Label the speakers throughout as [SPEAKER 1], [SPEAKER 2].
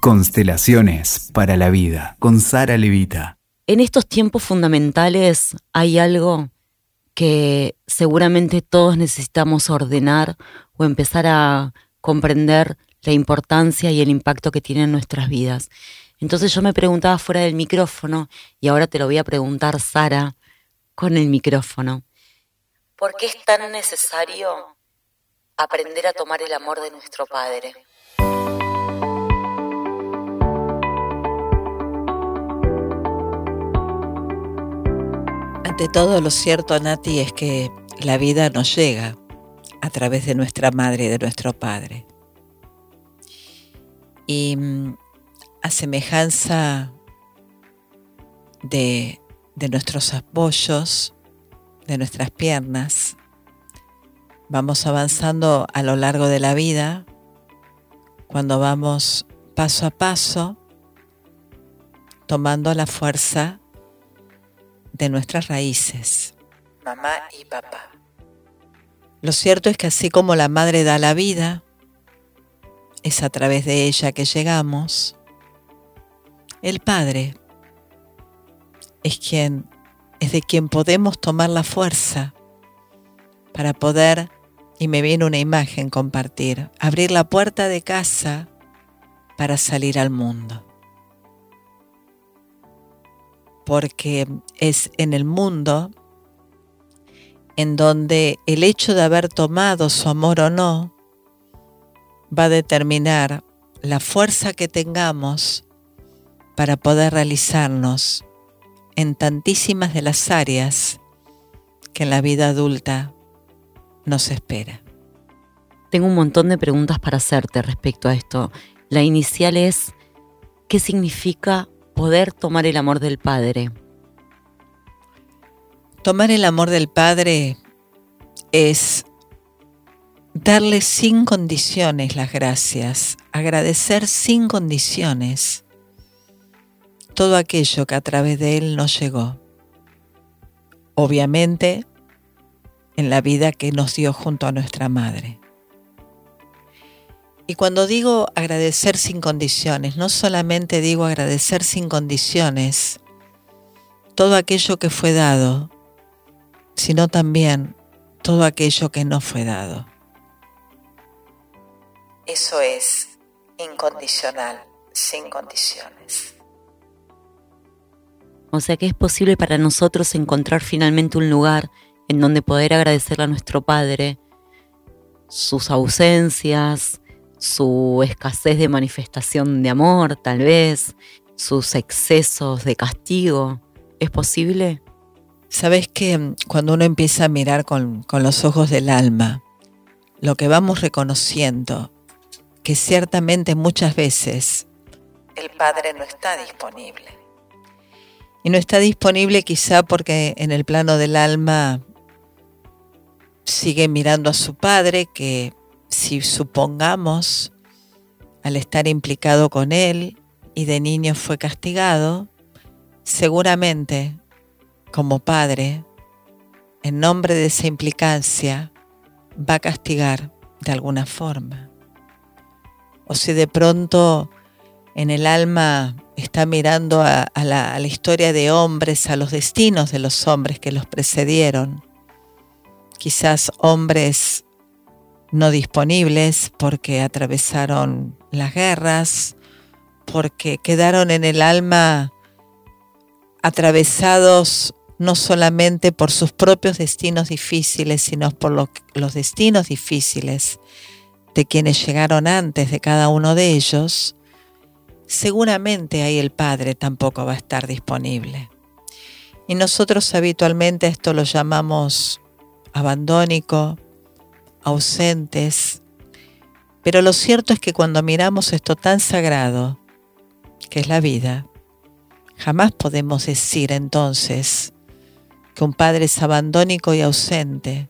[SPEAKER 1] Constelaciones para la vida con Sara Levita.
[SPEAKER 2] En estos tiempos fundamentales hay algo que seguramente todos necesitamos ordenar o empezar a comprender la importancia y el impacto que tiene en nuestras vidas. Entonces yo me preguntaba fuera del micrófono y ahora te lo voy a preguntar, Sara, con el micrófono. ¿Por qué es tan necesario aprender a tomar el amor de nuestro Padre?
[SPEAKER 3] Ante todo, lo cierto, Nati, es que la vida nos llega a través de nuestra madre y de nuestro padre. Y mm, a semejanza de, de nuestros apoyos, de nuestras piernas, vamos avanzando a lo largo de la vida, cuando vamos paso a paso, tomando la fuerza de nuestras raíces, mamá y papá. Lo cierto es que así como la madre da la vida, es a través de ella que llegamos, el Padre es quien es de quien podemos tomar la fuerza para poder, y me viene una imagen compartir, abrir la puerta de casa para salir al mundo. Porque es en el mundo en donde el hecho de haber tomado su amor o no va a determinar la fuerza que tengamos para poder realizarnos en tantísimas de las áreas que en la vida adulta nos espera.
[SPEAKER 2] Tengo un montón de preguntas para hacerte respecto a esto. La inicial es, ¿qué significa poder tomar el amor del Padre?
[SPEAKER 3] Tomar el amor del Padre es darle sin condiciones las gracias, agradecer sin condiciones todo aquello que a través de Él nos llegó. Obviamente, en la vida que nos dio junto a nuestra Madre. Y cuando digo agradecer sin condiciones, no solamente digo agradecer sin condiciones todo aquello que fue dado, sino también todo aquello que no fue dado. Eso es incondicional, sin condiciones.
[SPEAKER 2] O sea que es posible para nosotros encontrar finalmente un lugar en donde poder agradecerle a nuestro Padre sus ausencias, su escasez de manifestación de amor, tal vez, sus excesos de castigo. ¿Es posible?
[SPEAKER 3] Sabes que cuando uno empieza a mirar con, con los ojos del alma, lo que vamos reconociendo que ciertamente muchas veces el Padre no está disponible. Y no está disponible quizá porque en el plano del alma sigue mirando a su Padre que si supongamos al estar implicado con él y de niño fue castigado, seguramente como padre, en nombre de esa implicancia, va a castigar de alguna forma. O si de pronto en el alma está mirando a, la, historia de hombres, a los destinos de los hombres que los precedieron, quizás hombres no disponibles porque atravesaron las guerras, porque quedaron en el alma atravesados no solamente por sus propios destinos difíciles, sino por los destinos difíciles de quienes llegaron antes de cada uno de ellos, seguramente ahí el Padre tampoco va a estar disponible. Y nosotros habitualmente esto lo llamamos abandónico, ausentes, pero lo cierto es que cuando miramos esto tan sagrado, que es la vida, jamás podemos decir entonces que un padre es abandónico y ausente,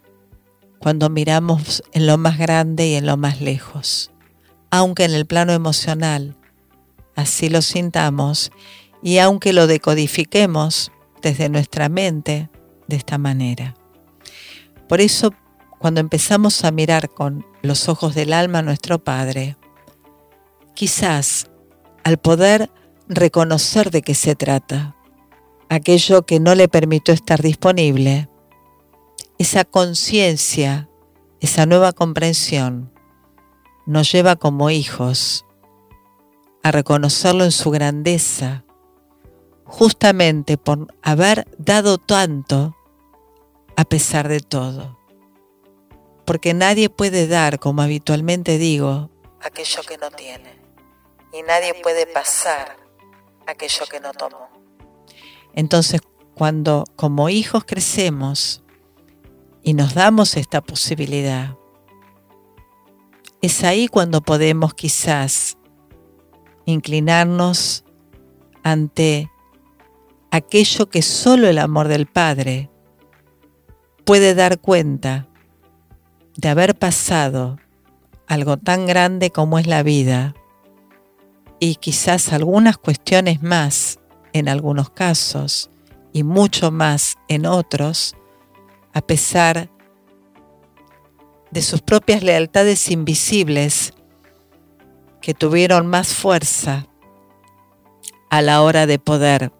[SPEAKER 3] cuando miramos en lo más grande y en lo más lejos, aunque en el plano emocional así lo sintamos y aunque lo decodifiquemos desde nuestra mente de esta manera. Por eso, cuando empezamos a mirar con los ojos del alma a nuestro Padre, quizás al poder reconocer de qué se trata, aquello que no le permitió estar disponible, esa conciencia, esa nueva comprensión, nos lleva como hijos a reconocerlo en su grandeza, justamente por haber dado tanto a pesar de todo. Porque nadie puede dar, como habitualmente digo, aquello que no tiene. Y nadie puede pasar aquello que no tomó. Entonces, cuando como hijos crecemos y nos damos esta posibilidad, es ahí cuando podemos quizás inclinarnos ante aquello que solo el amor del Padre puede dar cuenta de haber pasado algo tan grande como es la vida y quizás algunas cuestiones más en algunos casos y mucho más en otros, a pesar de sus propias lealtades invisibles que tuvieron más fuerza a la hora de poder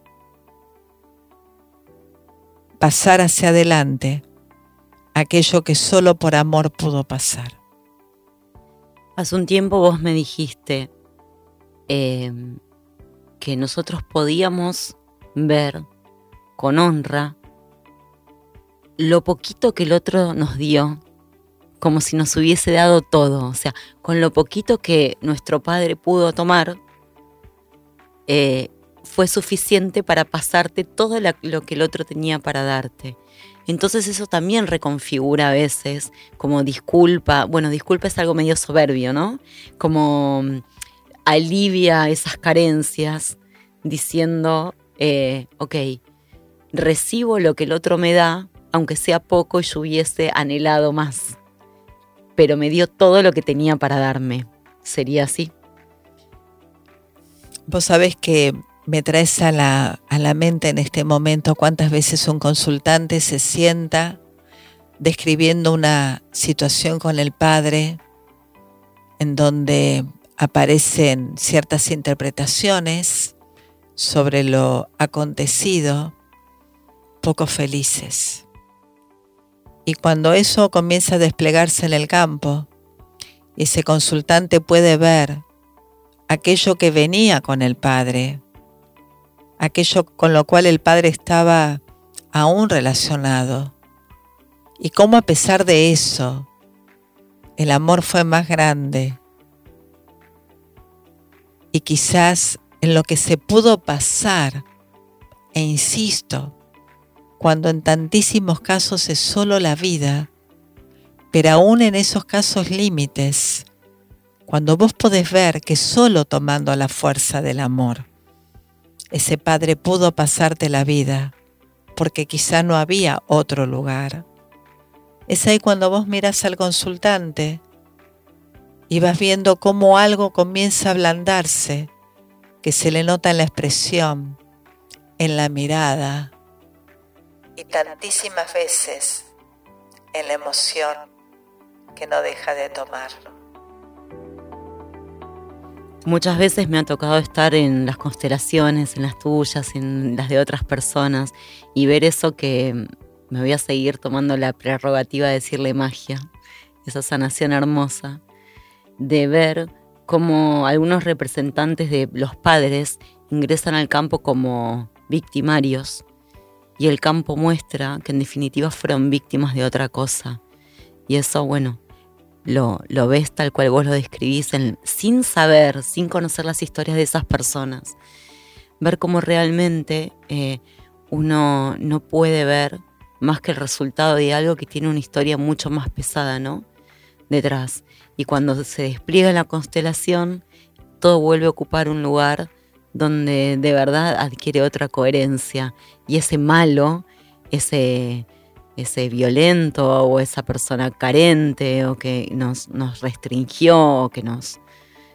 [SPEAKER 3] pasar hacia adelante aquello que solo por amor pudo pasar.
[SPEAKER 2] Hace un tiempo vos me dijiste em, que nosotros podíamos ver con honra lo poquito que el otro nos dio, como si nos hubiese dado todo, o sea, con lo poquito que nuestro padre pudo tomar, eh, fue suficiente para pasarte todo lo que el otro tenía para darte. Entonces eso también reconfigura a veces como disculpa, bueno, disculpa es algo medio soberbio, ¿no? Como mm, alivia esas carencias diciendo, eh, ok, recibo lo que el otro me da, aunque sea poco y yo hubiese anhelado más, pero me dio todo lo que tenía para darme. ¿Sería así?
[SPEAKER 3] Vos sabés que me traes a la, a la mente en este momento cuántas veces un consultante se sienta describiendo una situación con el padre en donde aparecen ciertas interpretaciones sobre lo acontecido, poco felices. Y cuando eso comienza a desplegarse en el campo, ese consultante puede ver aquello que venía con el Padre, aquello con lo cual el Padre estaba aún relacionado. Y cómo a pesar de eso, el amor fue más grande. Y quizás en lo que se pudo pasar, e insisto, cuando en tantísimos casos es solo la vida, pero aún en esos casos límites, cuando vos podés ver que solo tomando la fuerza del amor, ese padre pudo pasarte la vida porque quizá no había otro lugar. Es ahí cuando vos miras al consultante y vas viendo cómo algo comienza a ablandarse, que se le nota en la expresión, en la mirada y tantísimas veces en la emoción que no deja de tomarlo.
[SPEAKER 2] Muchas veces me ha tocado estar en las constelaciones, en las tuyas, en las de otras personas y ver eso que me voy a seguir tomando la prerrogativa de decirle magia, esa sanación hermosa, de ver cómo algunos representantes de los padres ingresan al campo como victimarios y el campo muestra que en definitiva fueron víctimas de otra cosa. Y eso, bueno, lo, ves tal cual vos lo describís, sin saber, sin conocer las historias de esas personas. Ver cómo realmente eh, uno no puede ver más que el resultado de algo que tiene una historia mucho más pesada, ¿no? Detrás. Y cuando se despliega la constelación, todo vuelve a ocupar un lugar donde de verdad adquiere otra coherencia. Y ese malo, ese ese violento o esa persona carente o que nos, nos restringió o que nos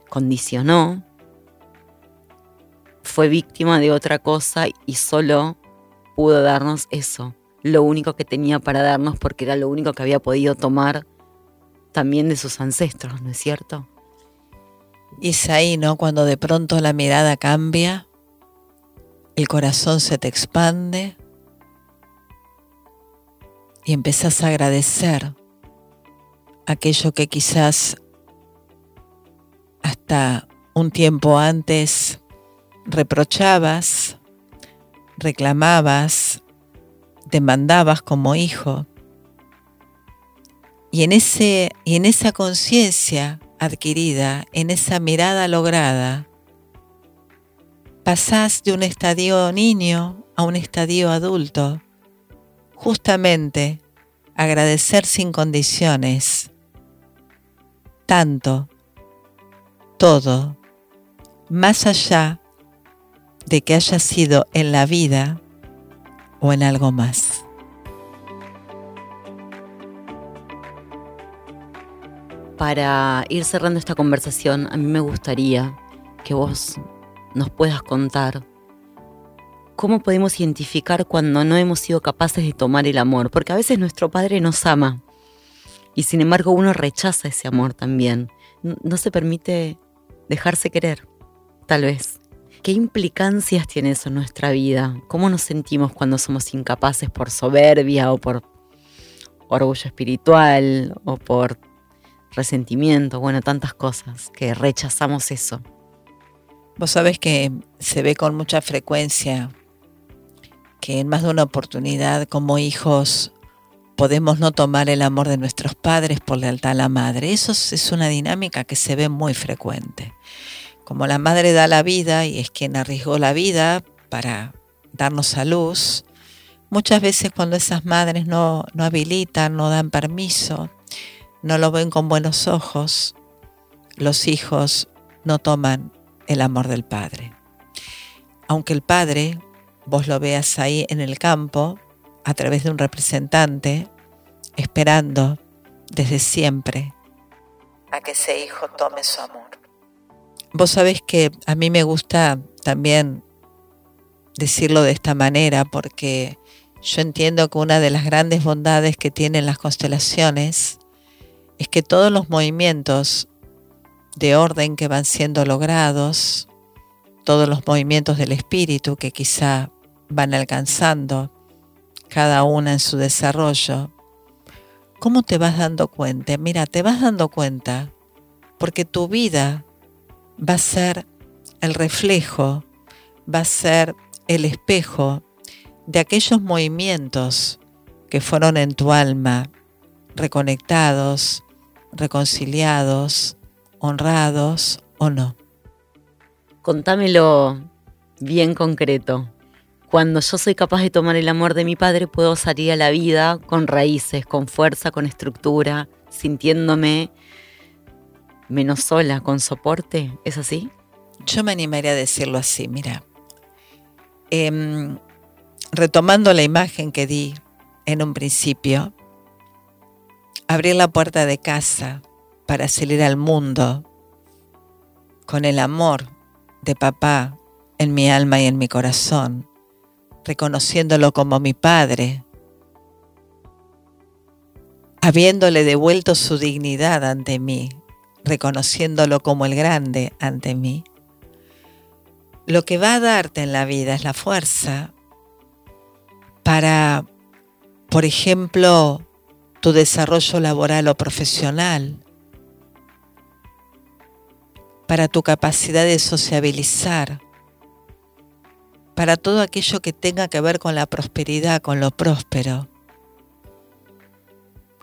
[SPEAKER 2] condicionó, fue víctima de otra cosa y solo pudo darnos eso, lo único que tenía para darnos porque era lo único que había podido tomar también de sus ancestros, ¿no es cierto?
[SPEAKER 3] Y es ahí, ¿no? Cuando de pronto la mirada cambia, el corazón se te expande y empezás a agradecer aquello que quizás hasta un tiempo antes reprochabas, reclamabas, demandabas como hijo. Y en, ese, y en esa conciencia adquirida, en esa mirada lograda, pasás de un estadio niño a un estadio adulto, justamente agradecer sin condiciones, tanto, todo, más allá de que haya sido en la vida o en algo más.
[SPEAKER 2] Para ir cerrando esta conversación, a mí me gustaría que vos nos puedas contar cómo podemos identificar cuando no hemos sido capaces de tomar el amor, porque a veces nuestro padre nos ama y sin embargo uno rechaza ese amor también. No se permite dejarse querer, tal vez. ¿Qué implicancias tiene eso en nuestra vida? ¿Cómo nos sentimos cuando somos incapaces por soberbia o por orgullo espiritual o por resentimiento? Bueno, tantas cosas que rechazamos eso.
[SPEAKER 3] Vos sabés que se ve con mucha frecuencia que en más de una oportunidad como hijos podemos no tomar el amor de nuestros padres por lealtad a la madre. Eso es una dinámica que se ve muy frecuente como la madre da la vida y es quien arriesgó la vida para darnos a luz, muchas veces cuando esas madres no, no habilitan, no dan permiso, no lo ven con buenos ojos, los hijos no toman el amor del padre. Aunque el padre, vos lo veas ahí en el campo, a través de un representante, esperando desde siempre a que ese hijo tome su amor. Vos sabés que a mí me gusta también decirlo de esta manera porque yo entiendo que una de las grandes bondades que tienen las constelaciones es que todos los movimientos de orden que van siendo logrados, todos los movimientos del espíritu que quizá van alcanzando, cada una en su desarrollo, ¿cómo te vas dando cuenta? Mira, te vas dando cuenta porque tu vida va a ser el reflejo, va a ser el espejo de aquellos movimientos que fueron en tu alma reconectados, reconciliados, honrados o no.
[SPEAKER 2] Contámelo bien concreto. Cuando yo soy capaz de tomar el amor de mi padre, puedo salir a la vida con raíces, con fuerza, con estructura, sintiéndome menos sola, con soporte, ¿es así?
[SPEAKER 3] Yo me animaría a decirlo así, mira. Em, retomando la imagen que di en un principio, abrir la puerta de casa para salir al mundo con el amor de papá en mi alma y en mi corazón, reconociéndolo como mi padre, habiéndole devuelto su dignidad ante mí, reconociéndolo como el grande ante mí, lo que va a darte en la vida es la fuerza para, por ejemplo, tu desarrollo laboral o profesional, para tu capacidad de sociabilizar, para todo aquello que tenga que ver con la prosperidad, con lo próspero,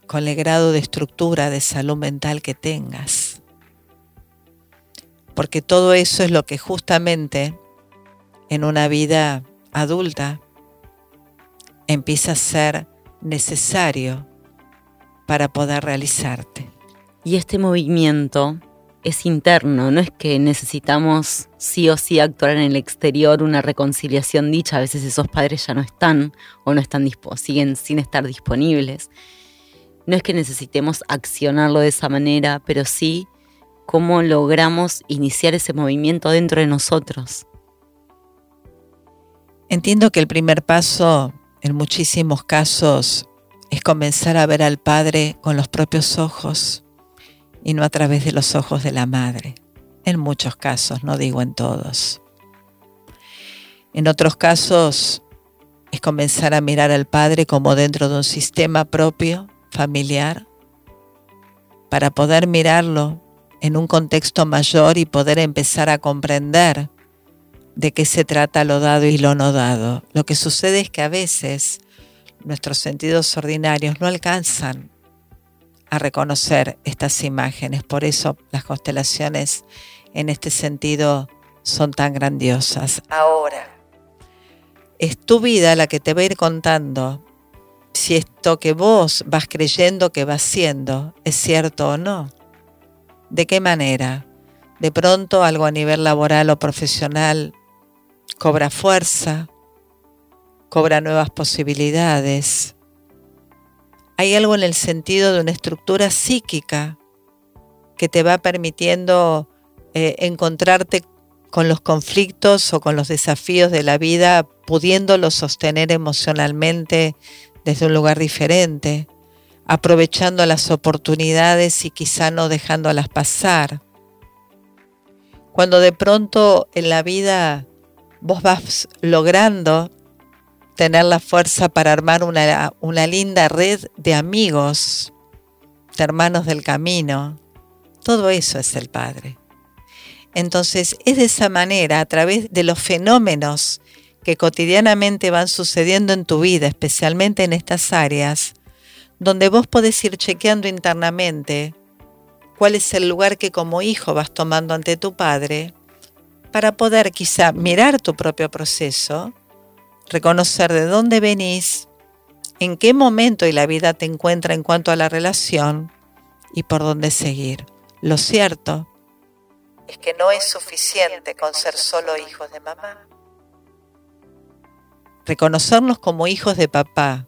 [SPEAKER 3] con el grado de estructura de salud mental que tengas porque todo eso es lo que justamente en una vida adulta empieza a ser necesario para poder realizarte.
[SPEAKER 2] Y este movimiento es interno, no es que necesitamos sí o sí actuar en el exterior una reconciliación dicha, a veces esos padres ya no están o no están siguen sin estar disponibles. No es que necesitemos accionarlo de esa manera, pero sí cómo logramos iniciar ese movimiento dentro de nosotros.
[SPEAKER 3] Entiendo que el primer paso en muchísimos casos es comenzar a ver al Padre con los propios ojos y no a través de los ojos de la Madre. En muchos casos, no digo en todos. En otros casos es comenzar a mirar al Padre como dentro de un sistema propio, familiar, para poder mirarlo en un contexto mayor y poder empezar a comprender de qué se trata lo dado y lo no dado. Lo que sucede es que a veces nuestros sentidos ordinarios no alcanzan a reconocer estas imágenes. Por eso las constelaciones en este sentido son tan grandiosas. Ahora, es tu vida la que te va a ir contando si esto que vos vas creyendo que vas siendo es cierto o no. ¿De qué manera? De pronto algo a nivel laboral o profesional cobra fuerza, cobra nuevas posibilidades. Hay algo en el sentido de una estructura psíquica que te va permitiendo eh, encontrarte con los conflictos o con los desafíos de la vida, pudiéndolos sostener emocionalmente desde un lugar diferente, aprovechando las oportunidades y quizá no dejándolas pasar. Cuando de pronto en la vida vos vas logrando tener la fuerza para armar una, una linda red de amigos, de hermanos del camino, todo eso es el Padre. Entonces es de esa manera, a través de los fenómenos que cotidianamente van sucediendo en tu vida, especialmente en estas áreas, donde vos podés ir chequeando internamente cuál es el lugar que como hijo vas tomando ante tu padre, para poder quizá mirar tu propio proceso, reconocer de dónde venís, en qué momento y la vida te encuentra en cuanto a la relación y por dónde seguir. Lo cierto es que no es suficiente con ser solo hijos de mamá. Reconocernos como hijos de papá,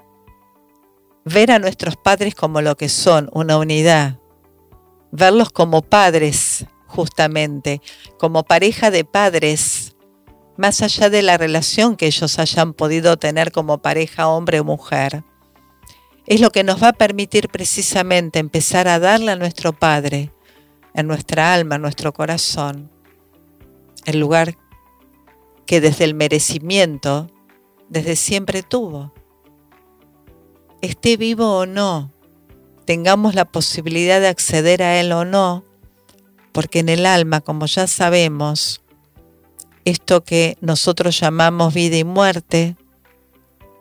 [SPEAKER 3] ver a nuestros padres como lo que son, una unidad, verlos como padres justamente, como pareja de padres, más allá de la relación que ellos hayan podido tener como pareja hombre o mujer. Es lo que nos va a permitir precisamente empezar a darle a nuestro Padre en nuestra alma, en nuestro corazón, el lugar que desde el merecimiento, desde siempre tuvo. Esté vivo o no, tengamos la posibilidad de acceder a Él o no, porque en el alma, como ya sabemos, esto que nosotros llamamos vida y muerte,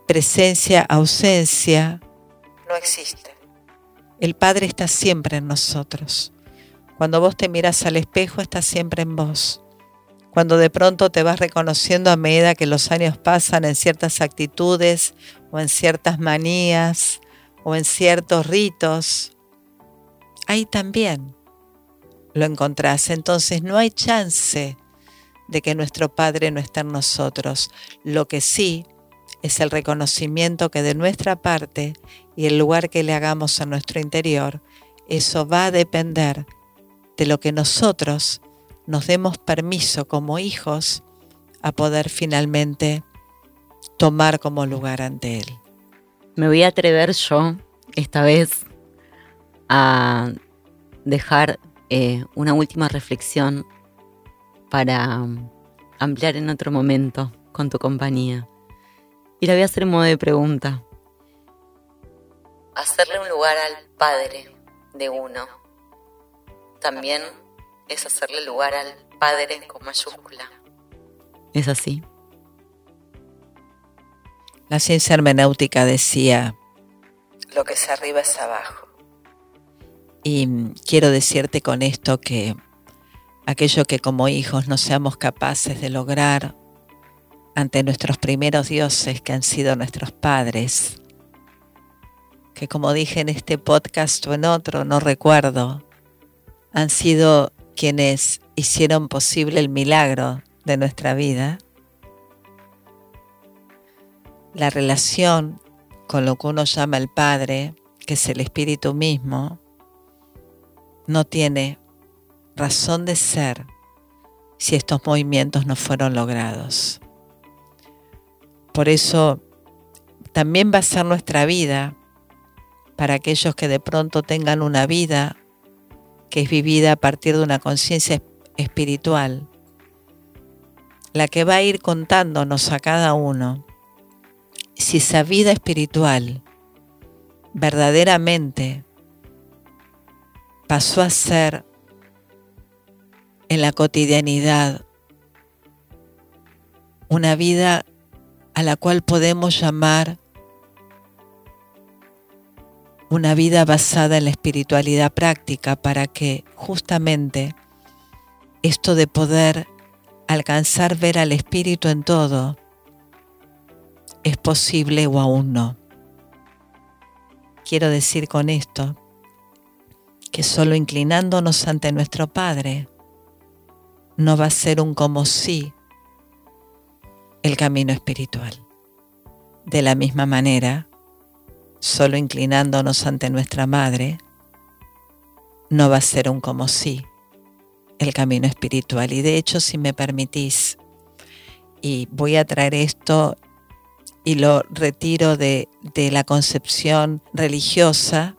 [SPEAKER 3] presencia, ausencia, no existe. El Padre está siempre en nosotros. Cuando vos te miras al espejo, está siempre en vos. Cuando de pronto te vas reconociendo a medida que los años pasan en ciertas actitudes o en ciertas manías o en ciertos ritos, ahí también lo encontrás. Entonces no hay chance de que nuestro Padre no esté en nosotros. Lo que sí es el reconocimiento que de nuestra parte y el lugar que le hagamos a nuestro interior, eso va a depender de lo que nosotros nos demos permiso como hijos a poder finalmente tomar como lugar ante Él.
[SPEAKER 2] Me voy a atrever yo esta vez a dejar eh, una última reflexión para ampliar en otro momento con tu compañía. Y la voy a hacer en modo de pregunta. Hacerle un lugar al Padre de uno también es hacerle lugar al Padre con mayúscula. ¿Es así?
[SPEAKER 3] La ciencia hermenéutica decía, lo que es arriba es abajo. Y quiero decirte con esto que aquello que como hijos no seamos capaces de lograr ante nuestros primeros dioses que han sido nuestros padres, que como dije en este podcast o en otro, no recuerdo, han sido quienes hicieron posible el milagro de nuestra vida, la relación con lo que uno llama el Padre, que es el Espíritu mismo, no tiene razón de ser si estos movimientos no fueron logrados. Por eso también va a ser nuestra vida para aquellos que de pronto tengan una vida que es vivida a partir de una conciencia espiritual la que va a ir contándonos a cada uno si esa vida espiritual verdaderamente pasó a ser en la cotidianidad una vida a la cual podemos llamar una vida basada en la espiritualidad práctica para que justamente esto de poder alcanzar ver al espíritu en todo es posible o aún no. Quiero decir con esto que solo inclinándonos ante nuestro Padre no va a ser un como sí el camino espiritual. De la misma manera, solo inclinándonos ante nuestra Madre no va a ser un como sí el camino espiritual. Y de hecho, si me permitís, y voy a traer esto y lo retiro de, de la concepción religiosa,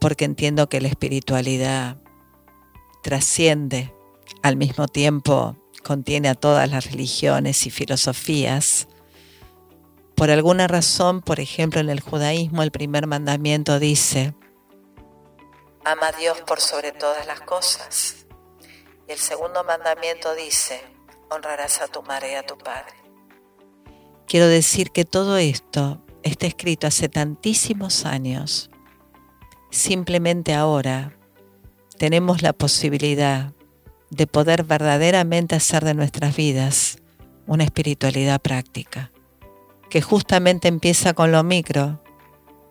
[SPEAKER 3] porque entiendo que la espiritualidad trasciende, al mismo tiempo contiene a todas las religiones y filosofías. Por alguna razón, por ejemplo, en el judaísmo el primer mandamiento dice, ama a Dios por sobre todas las cosas. Y el segundo mandamiento dice, honrarás a tu madre y a tu padre. Quiero decir que todo esto está escrito hace tantísimos años. Simplemente ahora tenemos la posibilidad de poder verdaderamente hacer de nuestras vidas una espiritualidad práctica, que justamente empieza con lo micro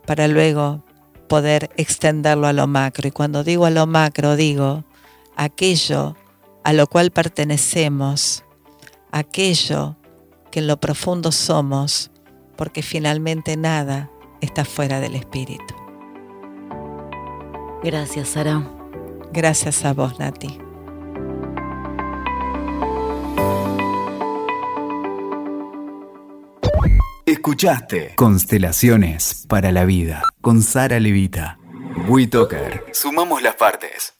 [SPEAKER 3] para luego poder extenderlo a lo macro. Y cuando digo a lo macro, digo aquello a lo cual pertenecemos, aquello que en lo profundo somos, porque finalmente nada está fuera del espíritu.
[SPEAKER 2] Gracias, Sara.
[SPEAKER 3] Gracias a vos, Nati.
[SPEAKER 1] Escuchaste Constelaciones para la Vida con Sara Levita. WeToker. Sumamos las partes.